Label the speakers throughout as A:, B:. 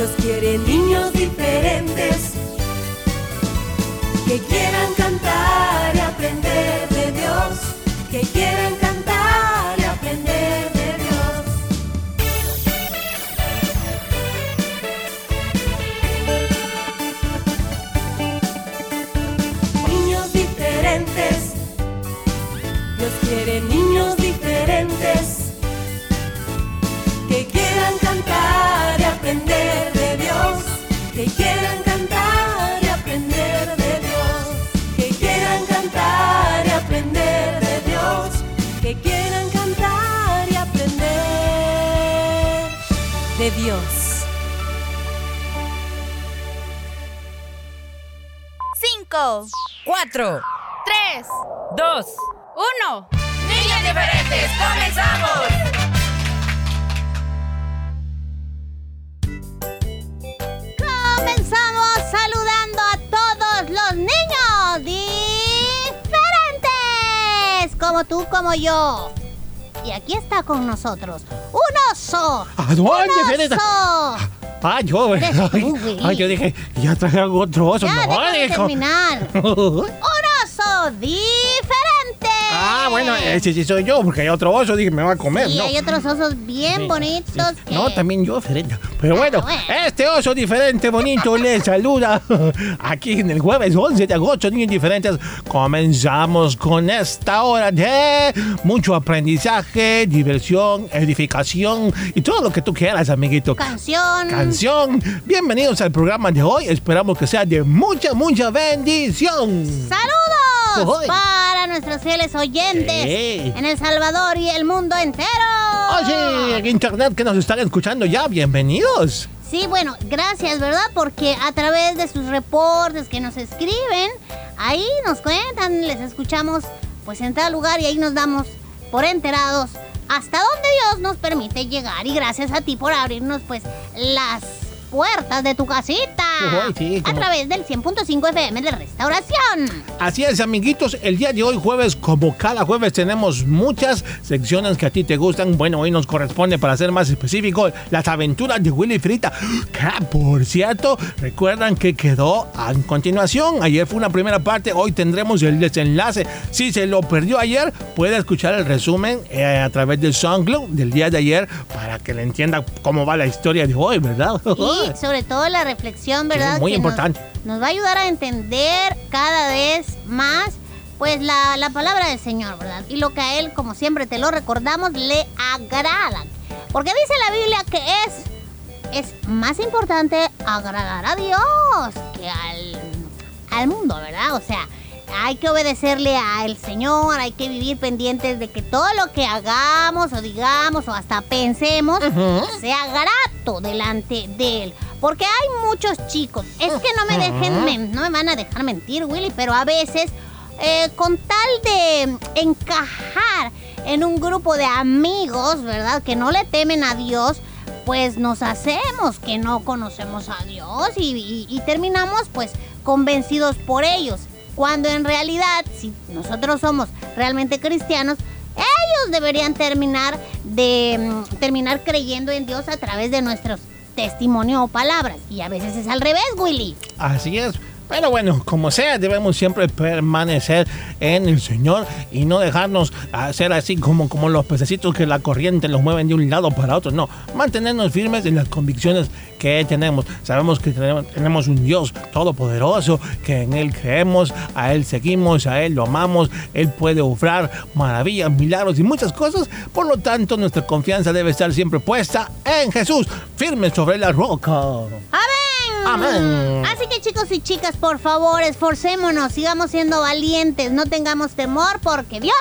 A: Dios quiere niños diferentes que quieran cantar 4, 3, 2, 1. Niñas diferentes,
B: comenzamos.
C: comenzamos saludando a todos los niños diferentes, como tú, como yo. Y aquí está con nosotros un oso. ¡Un oso!
D: Ah, yo,
C: güey.
D: ay, yo dije, ya traje algo otro oso.
C: Ya,
D: no, dijo.
C: terminar. Un oso diferente.
D: Ah, bueno, ese sí soy yo, porque hay otro oso, dije, me va a comer.
C: Y
D: no.
C: hay otros osos bien
D: Sí,
C: bonitos
D: sí.
C: que...
D: No, también yo diferente. Pero bueno, este oso diferente, bonito, le saluda aquí en el jueves 11 de agosto, niños diferentes. Comenzamos con esta hora de mucho aprendizaje, diversión, edificación y todo lo que tú quieras, amiguito.
C: Canción.
D: Canción. Bienvenidos al programa de hoy. Esperamos que sea de mucha, mucha bendición.
C: ¡Saludos! Para nuestros fieles oyentes
D: Sí.
C: en El Salvador y el mundo entero.
D: Oye, internet que nos están escuchando ya, bienvenidos.
C: Sí, bueno, gracias, ¿verdad? Porque a través de sus reportes que nos escriben, ahí nos cuentan, les escuchamos pues en tal lugar y ahí nos damos por enterados hasta donde Dios nos permite llegar. Y gracias a ti por abrirnos pues las puertas de tu casita
D: Uy, sí,
C: a través del 100.5 FM de Restauración.
D: Así es, amiguitos, el día de hoy jueves, como cada jueves, tenemos muchas secciones que a ti te gustan. Bueno, hoy nos corresponde, para ser más específico, las aventuras de Willy Frita. Que, por cierto, recuerdan que quedó a continuación. Ayer fue una primera parte, hoy tendremos el desenlace. Si se lo perdió ayer, puede escuchar el resumen eh, a través del SoundCloud del día de ayer para que le entienda cómo va la historia de hoy, ¿verdad?
C: Y sobre todo la reflexión, ¿verdad?
D: muy
C: Que
D: importante.
C: Nos, nos va a ayudar a entender cada vez más, pues, la, la palabra del Señor, ¿verdad? Y lo que a Él, como siempre te lo recordamos, le agrada. Porque dice la Biblia que es, es más importante agradar a Dios que al, al mundo, ¿verdad? O sea, hay que obedecerle al Señor, hay que vivir pendientes de que todo lo que hagamos o digamos o hasta pensemos sea grato delante de Él. Porque hay muchos chicos, es que no me dejen, no me van a dejar mentir, Willy, pero a veces eh, con tal de encajar en un grupo de amigos, ¿verdad? Que no le temen a Dios, pues nos hacemos que no conocemos a Dios y, y- y terminamos pues convencidos por ellos. Cuando en realidad, si nosotros somos realmente cristianos, ellos deberían terminar de mm, terminar creyendo en Dios a través de nuestros testimonio o palabras. Y a veces es al revés, Willy.
D: Así es. Pero bueno, como sea, debemos siempre permanecer en el Señor y no dejarnos hacer así como, como los pececitos que la corriente los mueven de un lado para otro. No, mantenernos firmes en las convicciones que tenemos. Sabemos que tenemos, un Dios todopoderoso, que en Él creemos, a Él seguimos, a Él lo amamos, Él puede obrar maravillas, milagros y muchas cosas. Por lo tanto, nuestra confianza debe estar siempre puesta en Jesús, firme sobre la roca.
C: ¡Amén!
D: Amén.
C: Así que chicos y chicas, por favor, esforcémonos, sigamos siendo valientes, no tengamos temor porque Dios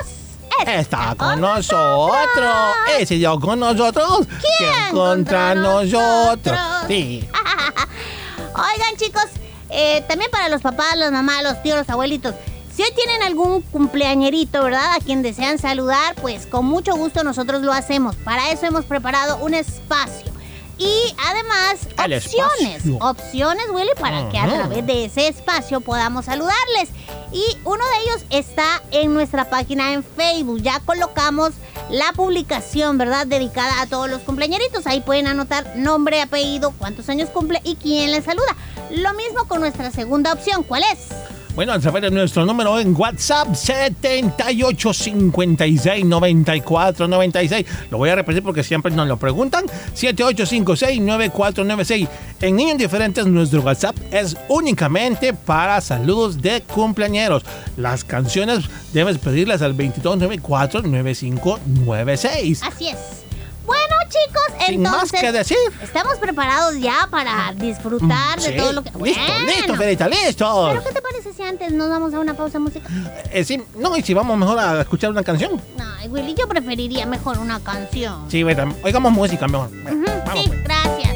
D: Está con nosotros. Ese Dios con nosotros.
C: ¿Quién
D: contra
C: contra
D: nosotros?
C: nosotros?
D: Sí.
C: Oigan chicos, eh, también para los papás, las mamás, los tíos, los abuelitos. Si hoy tienen algún cumpleañerito, ¿verdad? A quien desean saludar, pues con mucho gusto nosotros lo hacemos. Para eso hemos preparado un espacio. Y además,
D: El
C: opciones.
D: espacio.
C: Opciones, Willy, para que a través de ese espacio podamos saludarles. Y uno de ellos está en nuestra página en Facebook. Ya colocamos la publicación, ¿verdad? Dedicada a todos los cumpleañeritos. Ahí pueden anotar nombre, apellido, cuántos años cumple y quién les saluda. Lo mismo con nuestra segunda opción. ¿Cuál es?
D: Bueno, a través de nuestro número en WhatsApp 78569496. Lo voy a repetir porque siempre nos lo preguntan. 78569496. En Niños Diferentes nuestro WhatsApp es únicamente para saludos de cumpleañeros. Las canciones debes pedirlas al 22949596.
C: Así es. Bueno, chicos,
D: Sin más
C: entonces.
D: que decir.
C: Estamos preparados ya para disfrutar de todo lo que.
D: Listo,
C: Bueno.
D: listo, Ferita, listo.
C: Pero ¿qué te parece si antes nos vamos a una pausa musical?
D: Eh, sí, no, y si vamos mejor a escuchar una canción.
C: Ay, Willy, yo preferiría mejor una canción.
D: Sí, Beta, oigamos música mejor. Vamos,
C: sí,
D: pues.
C: gracias.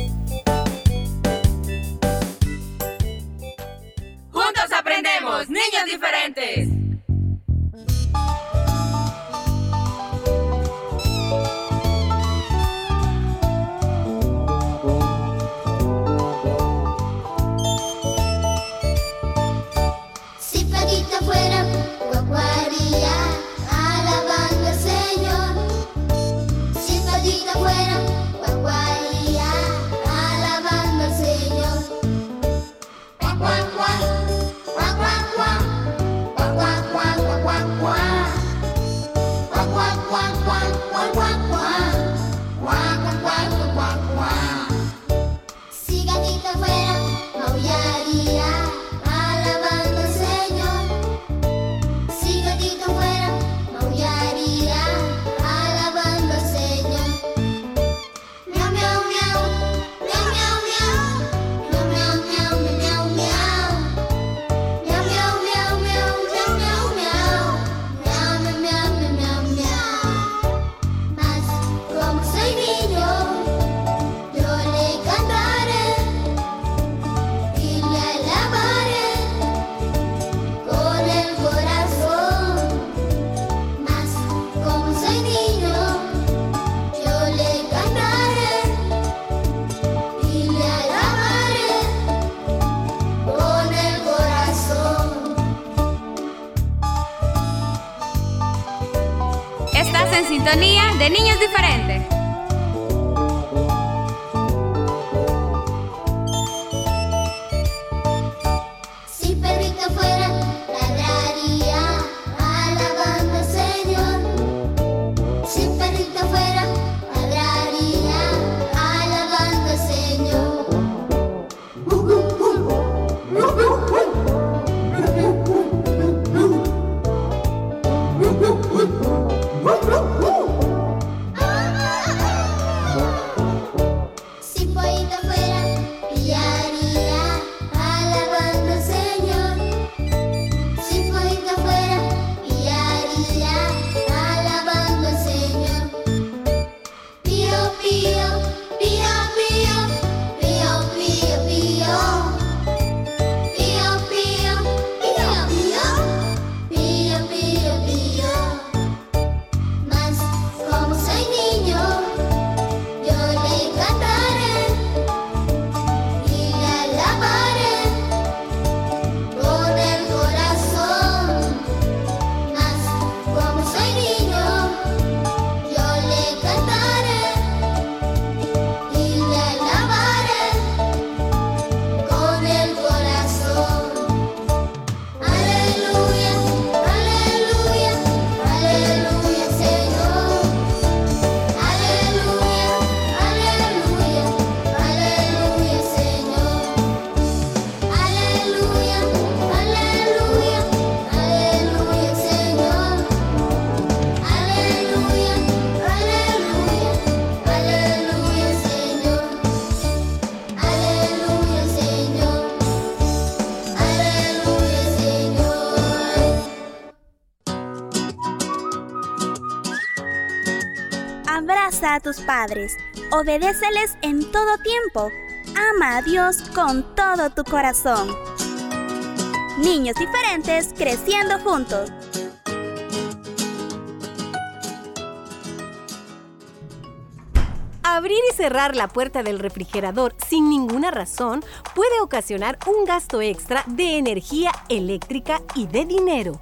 E: Padres. Obedéceles en todo tiempo. Ama a Dios con todo tu corazón. Niños diferentes creciendo juntos.
F: Abrir y cerrar la puerta del refrigerador sin ninguna razón puede ocasionar un gasto extra de energía eléctrica y de dinero.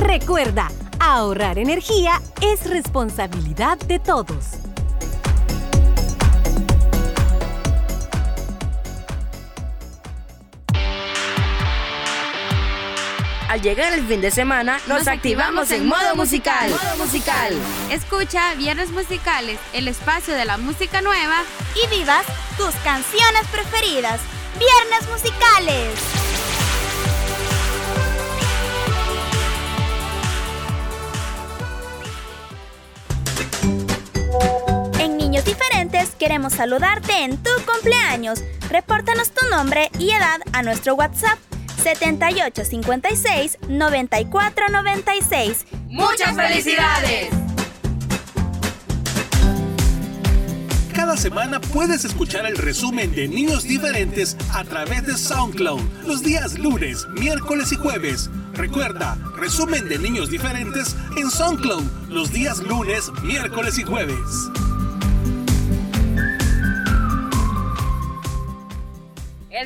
F: Recuerda, ahorrar energía es responsabilidad de todos.
B: Al llegar el fin de semana, nos, activamos en modo musical. Modo musical.
G: Escucha Viernes Musicales, el espacio de la música nueva.
E: Y vivas tus canciones preferidas. Viernes musicales. Queremos saludarte en tu cumpleaños. Repórtanos tu nombre y edad a nuestro WhatsApp 7856 9496.
B: ¡Muchas felicidades!
H: Cada semana puedes escuchar el resumen de Niños Diferentes a través de SoundCloud los días lunes, miércoles y jueves. Recuerda, resumen de Niños Diferentes en SoundCloud los días lunes, miércoles y jueves.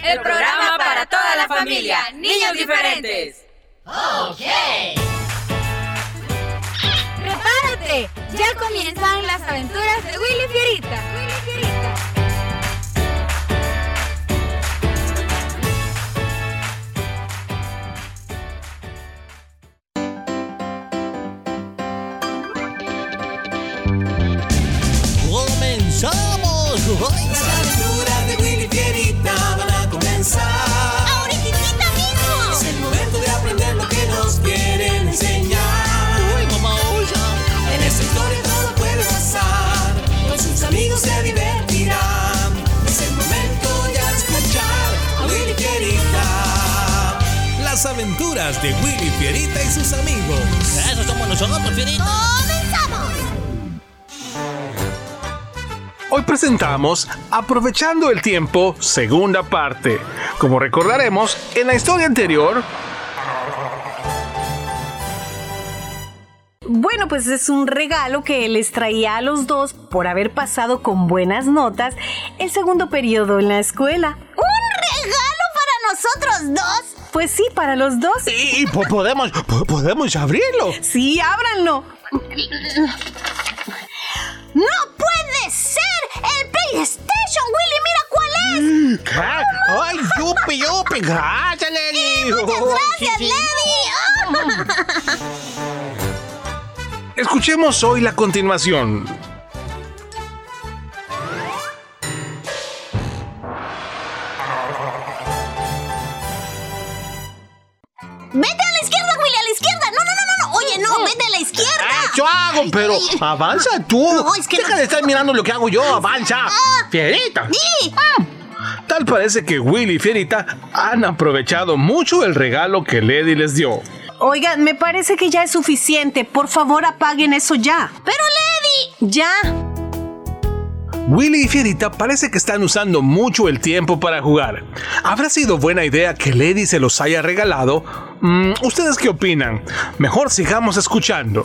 B: El programa para toda la familia. Niños diferentes.
G: ¡Prepárate! Ya comienzan las aventuras de Willy Fierita. Willy Fierita.
I: Aventuras de Willy Fierita
H: y sus amigos.
D: Eso somos nosotros, Fierita.
C: ¡Comenzamos!
D: Hoy presentamos Aprovechando el tiempo, segunda parte. Como recordaremos, en la historia anterior,
F: Bueno, pues es un regalo que les traía a los dos por haber pasado con buenas notas el segundo periodo en la escuela.
C: ¿Un regalo para nosotros dos?
F: Pues sí, para los dos.
D: y, y po- podemos, po- podemos abrirlo.
F: Sí, ábranlo.
C: ¡No puede ser! ¡El PlayStation, Willy! ¡Mira cuál es!
D: ¿Qué? ¡Ay, yupi, yupi! ¡Gracias, Lady!
C: ¡Muchas gracias,
D: Sí, sí.
C: Lady!
D: Escuchemos hoy la continuación.
C: ¡Vete a la izquierda, Willy! ¡A la izquierda! ¡No, no, no, no! ¡Oye, no! ¡Vete a la izquierda!
D: Ah, Yo hago, pero avanza tú.
C: No, es que
D: Deja
C: no-
D: de estar mirando lo que hago yo, avanza.
C: Ah.
D: Fierita.
C: ¡Sí!
D: Tal parece que Willy y Fierita han aprovechado mucho el regalo que Lady les dio.
F: Oigan, me parece que ya es suficiente. Por favor, apaguen eso ya.
C: ¡Pero, Lady!
F: Ya.
D: Willy y Fierita parece que están usando mucho el tiempo para jugar. ¿Habrá sido buena idea que Lady se los haya regalado? Mm, ¿Ustedes qué opinan? Mejor sigamos escuchando.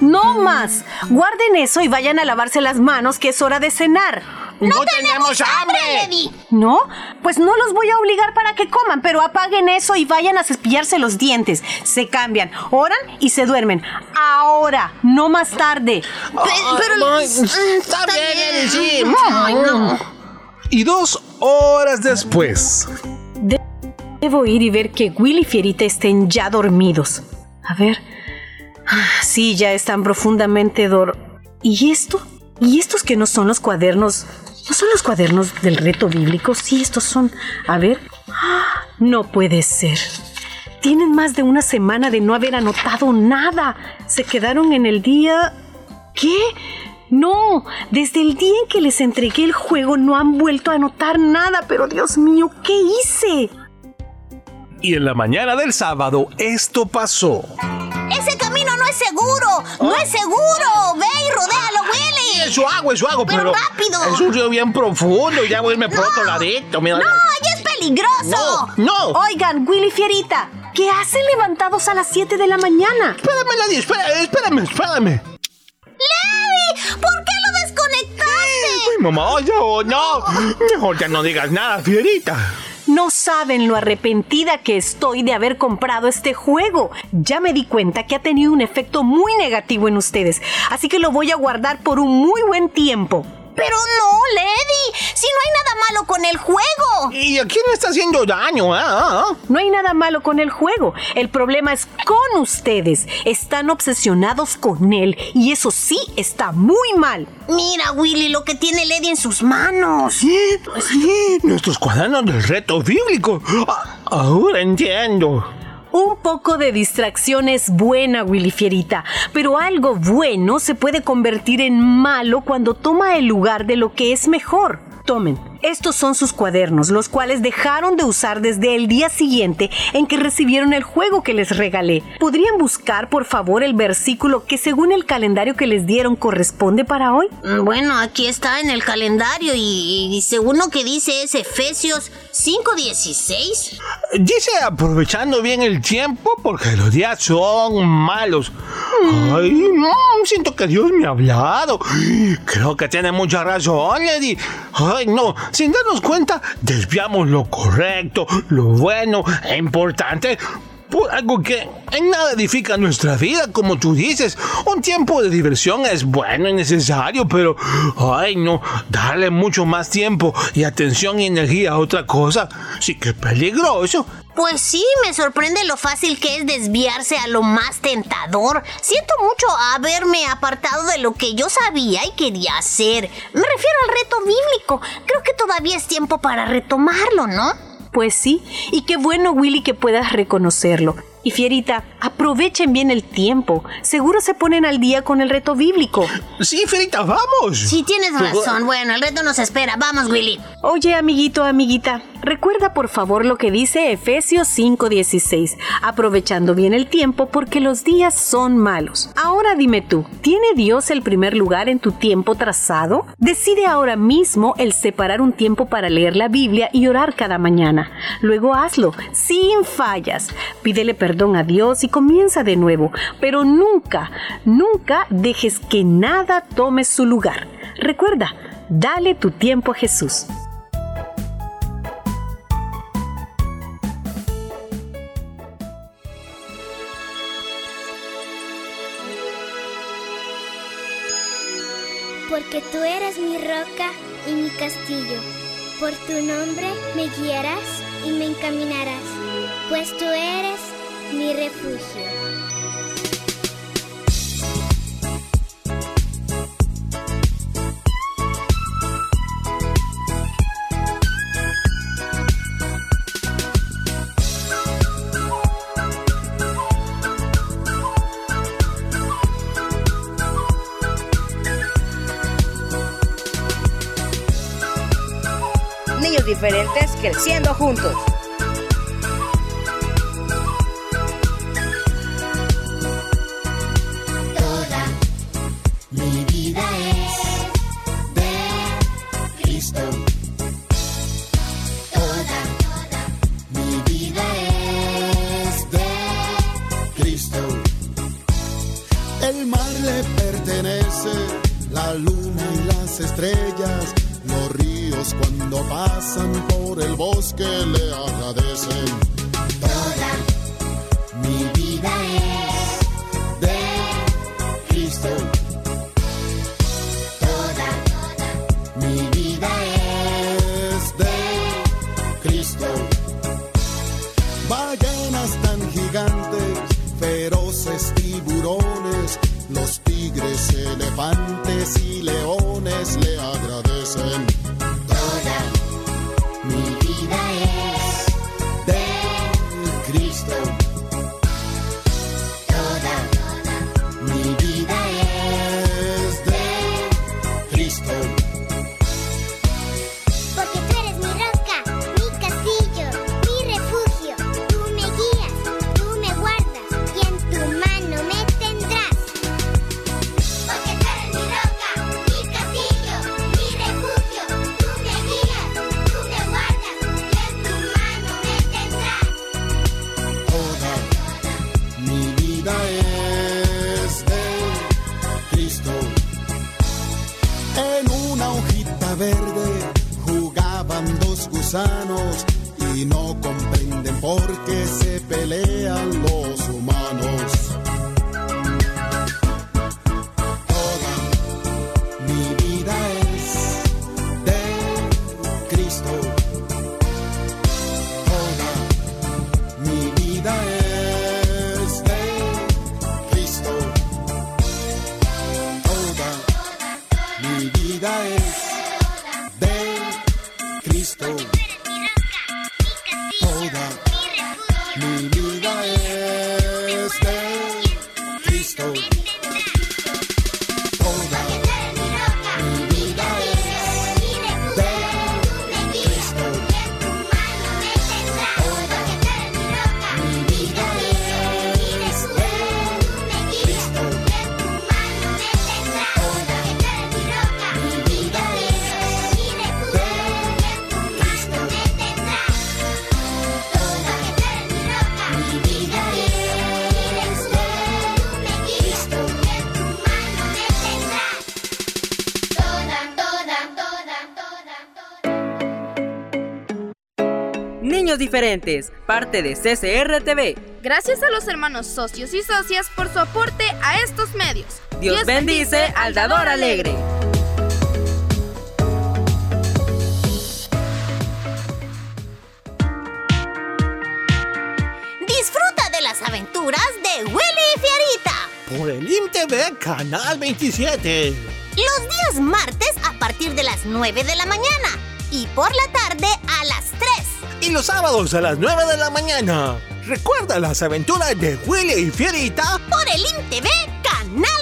F: No más. Guarden eso y vayan a lavarse las manos, que es hora de cenar.
D: ¡No, tenemos
C: Lady!
F: ¿No? Pues no los voy a obligar para que coman, pero apaguen eso y vayan a cepillarse los dientes. Se cambian, oran y se duermen. Ahora, no más tarde.
C: pero...
D: está
C: bien,
D: sí.
C: Ay, no.
D: Y dos horas después.
F: Debo ir y ver que Will y Fierita estén ya dormidos. A ver. Ah, Sí, ya están profundamente dor... ¿Y esto? ¿Y estos que no son los cuadernos? ¿No son los cuadernos del reto bíblico? Sí, estos son. A ver. No puede ser. Tienen más de una semana de no haber anotado nada. Se quedaron en el día... ¿Qué? No, desde el día en que les entregué el juego no han vuelto a anotar nada, pero Dios mío, ¿qué hice?
H: Y en la mañana del sábado esto pasó.
C: Ese camino no es seguro, no es seguro. Ve y rodéalo, Willy.
D: Eso hago, eso hago,
C: Pero
D: pero.
C: rápido.
D: Es un río bien profundo y ya voy a irme por
C: No.
D: otro ladito. Mira,
C: No, ahí es peligroso.
D: no, no.
F: Oigan, Willy Fierita, ¿qué hacen levantados a las 7 de la mañana?
D: Espérame, Lady, espérame, espérame, espérame.
C: Levi, ¿por qué lo desconectaste?
D: Ay, mamá, ya, oh, no. Mejor ya no digas nada, fierita.
F: No saben lo arrepentida que estoy de haber comprado este juego. Ya me di cuenta que ha tenido un efecto muy negativo en ustedes, así que lo voy a guardar por un muy buen tiempo.
C: Pero nada malo con el juego.
D: ¿Y a quién le está haciendo daño? ah? ah?
F: No hay nada malo con el juego. El problema es con ustedes. Están obsesionados con él y eso sí está muy mal.
C: Mira, Willy, lo que tiene Lady en sus manos.
D: Sí, sí, nuestros cuadernos del reto bíblico. Ah, ahora entiendo.
F: Un poco de distracción es buena, Willy Fierita, pero algo bueno se puede convertir en malo cuando toma el lugar de lo que es mejor. Tomen, estos son sus cuadernos, los cuales dejaron de usar desde el día siguiente en que recibieron el juego que les regalé. ¿Podrían buscar, por favor, el versículo que según el calendario que les dieron corresponde para hoy?
C: Mm, Bueno, aquí está en el calendario y, y según lo que dice es Efesios 5:16.
D: Dice aprovechando bien el tiempo porque los días son malos. Ay, no, siento que Dios me ha hablado. Creo que tiene mucha razón, Lady. Ay, no, sin darnos cuenta, desviamos lo correcto, lo bueno e importante. Por algo que en nada edifica nuestra vida, como tú dices. Un tiempo de diversión es bueno y necesario, pero, ay, no, darle mucho más tiempo y atención y energía a otra cosa, sí que es peligroso.
C: Pues sí, me sorprende lo fácil que es desviarse a lo más tentador. Siento mucho haberme apartado de lo que yo sabía y quería hacer. Me refiero al reto bíblico. Creo que todavía es tiempo para retomarlo, ¿no?
F: Pues sí, y qué bueno Willy que puedas reconocerlo. Y Fierita, aprovechen bien el tiempo. Seguro se ponen al día con el reto bíblico.
D: Sí, Ferita, vamos.
C: Sí, tienes razón. Bueno, el reto nos espera. Vamos, Willy.
F: Oye, amiguito, amiguita, recuerda por favor lo que dice Efesios 5:16, aprovechando bien el tiempo porque los días son malos. Ahora dime tú, ¿tiene Dios el primer lugar en tu tiempo trazado? Decide ahora mismo el separar un tiempo para leer la Biblia y orar cada mañana. Luego hazlo, sin fallas. Pídele perdón a Dios y comienza de nuevo, pero nunca, nunca dejes que nada tome su lugar. Recuerda, dale tu tiempo a Jesús.
J: Eres mi roca y mi castillo. Por tu nombre me guiarás y me encaminarás, pues tú eres mi refugio.
B: Diferentes creciendo juntos.
K: Feroces tiburones, los se pelean los humanos.
B: Diferentes, parte de CCR TV.
G: Gracias a los hermanos socios y socias por su aporte a estos medios.
B: Dios bendice al dador alegre.
C: Disfruta de las aventuras de Willy y Fierita.
D: Por el IMTV Canal 27.
C: Los días martes a partir de las 9 de la mañana y por la tarde a las 3.
D: Y los sábados a las 9 de la mañana. Recuerda las aventuras de Willy y Fierita.
C: Por el IMTV Canal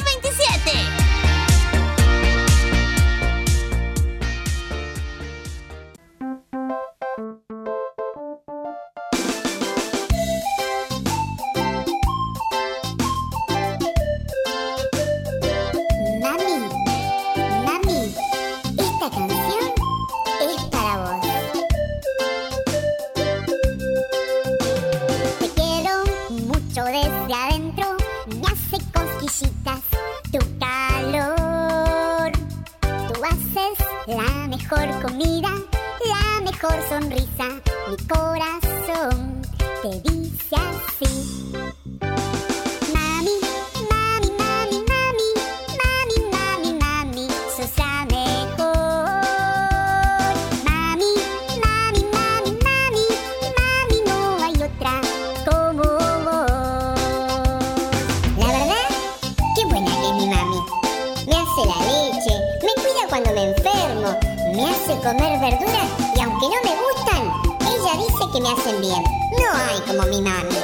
J: comer verduras y aunque no me gustan, ella dice que me hacen bien. No hay como mi mami.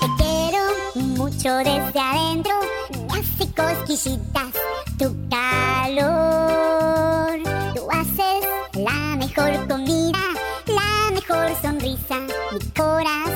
J: Te quiero mucho desde adentro, me hace cosquillitas tu calor. Tú haces la mejor comida, la mejor sonrisa, mi corazón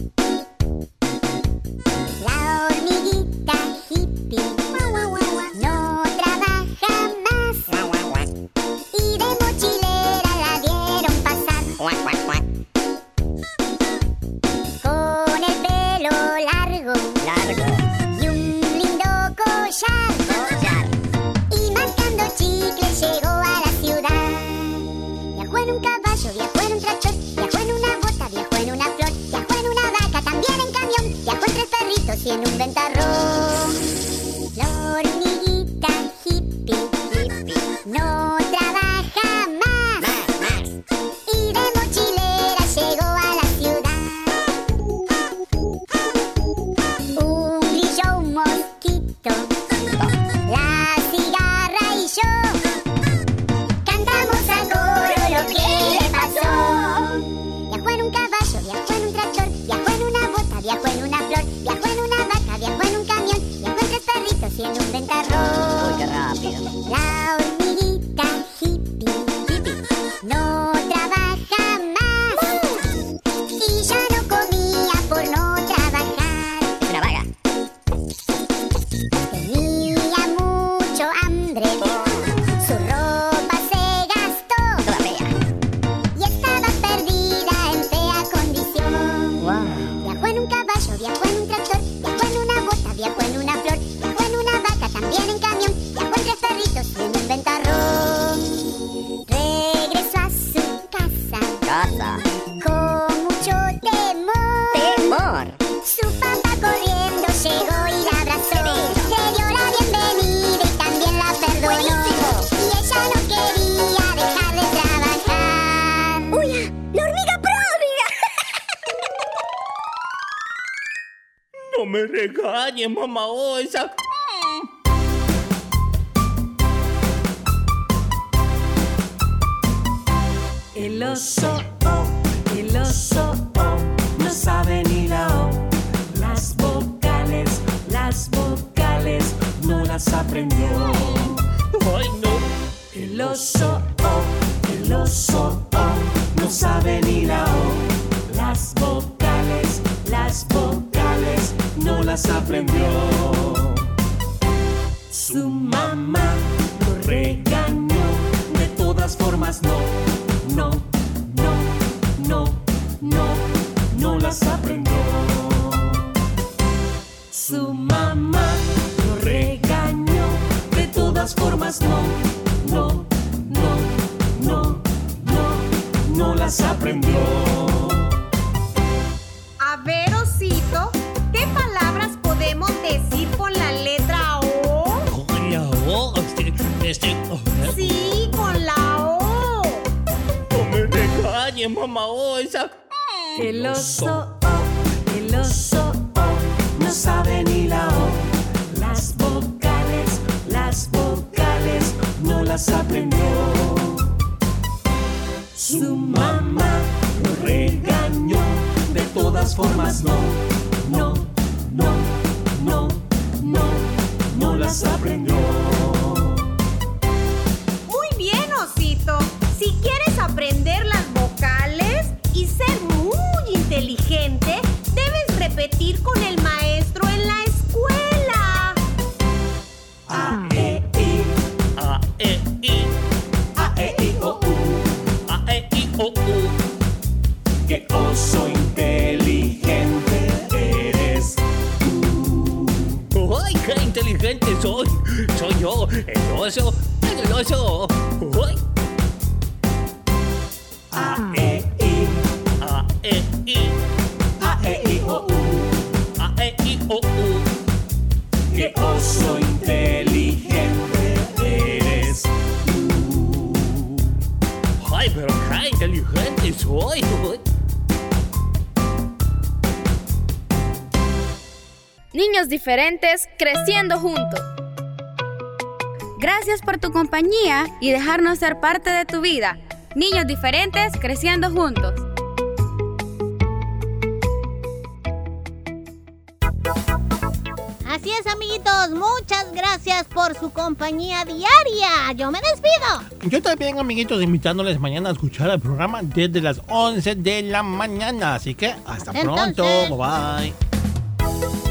L: Me regañes, mamá osa.
A: El oso, oh, el oso, oh, no sabe ni la O. Las vocales, las vocales, no las aprendió.
L: Ay, no.
A: El oso, oh, el oso, oh, no sabe ni la O. Las vocales, las vocales, las aprendió. Su mamá
M: Muy bien, osito. Si quieres aprender las vocales y ser muy inteligente, debes repetir con el maestro
L: el oso, el oso. ¡Ay!
A: A, E, I,
L: A, E, I,
A: A, E, I, O, U.
L: A, E, I, O, U.
A: Qué oso inteligente eres.
L: ¡Ay, pero qué inteligente soy!
G: Niños diferentes creciendo juntos. Gracias por tu compañía y dejarnos ser parte de tu vida. Niños diferentes creciendo juntos.
C: Así es, amiguitos. Muchas gracias por su compañía diaria. Yo me despido.
D: Yo también, amiguitos, invitándoles mañana a escuchar el programa desde las 11 de la mañana. Así que hasta pronto. Bye bye.